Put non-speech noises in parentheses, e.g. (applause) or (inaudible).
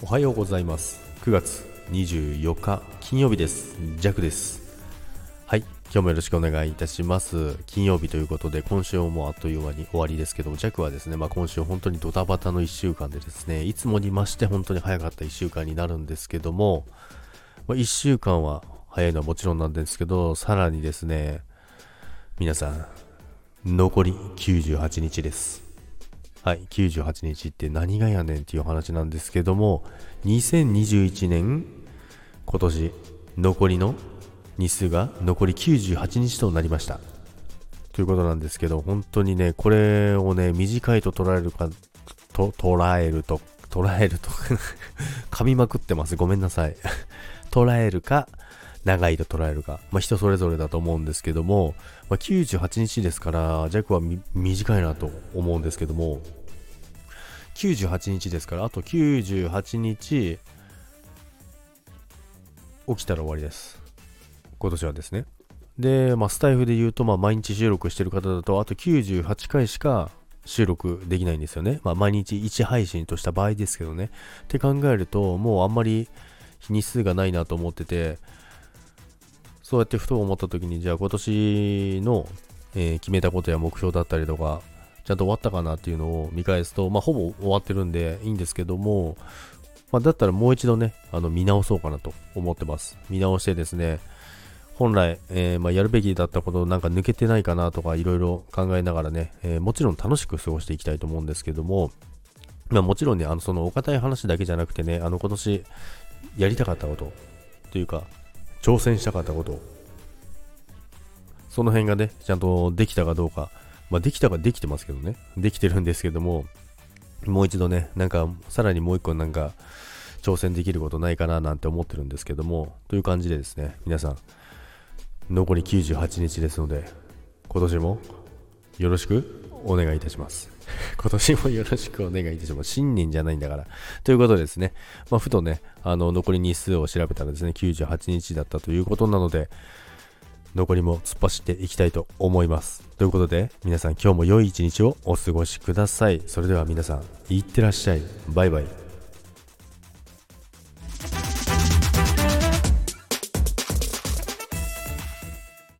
おはようございます。9月24日金曜日です。ジャクです。はい今日もよろしくお願いいたします。金曜日ということで今週もあっという間に終わりですけどジャクはですね、まあ、今週本当にドタバタの1週間でですねいつもに増して本当に早かった1週間になるんですけども、まあ、1週間は早いのはもちろんなんですけどさらにですね皆さん残り98日です。はい、98日って何がやねんっていう話なんですけども、2021年、今年、残りの日数が残り98日となりました。ということなんですけど、本当にね、これをね、短いと捉えるか、と、捉えると、捉えると (laughs) 噛みまくってます。ごめんなさい。(laughs) 捉えるか、長いと捉えるか、まあ、人それぞれだと思うんですけども、まあ、98日ですから、弱は短いなと思うんですけども、98日ですから、あと98日、起きたら終わりです。今年はですね。で、まあ、スタイフで言うと、まあ、毎日収録してる方だと、あと98回しか収録できないんですよね。まあ、毎日1配信とした場合ですけどね。って考えると、もうあんまり日数がないなと思ってて、そうやってふと思った時に、じゃあ今年の、えー、決めたことや目標だったりとか、ちゃんと終わったかなっていうのを見返すと、まあ、ほぼ終わってるんでいいんですけども、まあ、だったらもう一度ね、あの見直そうかなと思ってます。見直してですね、本来、えー、まあ、やるべきだったことなんか抜けてないかなとかいろいろ考えながらね、えー、もちろん楽しく過ごしていきたいと思うんですけども、まあ、もちろんね、あのそのお堅い話だけじゃなくてね、あの今年やりたかったことというか、挑戦したかったこと、その辺がね、ちゃんとできたかどうか、まあ、できたかできてますけどね、できてるんですけども、もう一度ね、なんか、さらにもう一個なんか、挑戦できることないかななんて思ってるんですけども、という感じでですね、皆さん、残り98日ですので、今年もよろしくお願いいたします。(laughs) 今年もよろしくお願いいたします。新年じゃないんだから。ということでですね、まあ、ふとね、あの、残り日数を調べたらですね、98日だったということなので、残りも突っ走っていきたいと思います。ということで、皆さん今日も良い一日をお過ごしください。それでは皆さん、いってらっしゃい。バイバイ。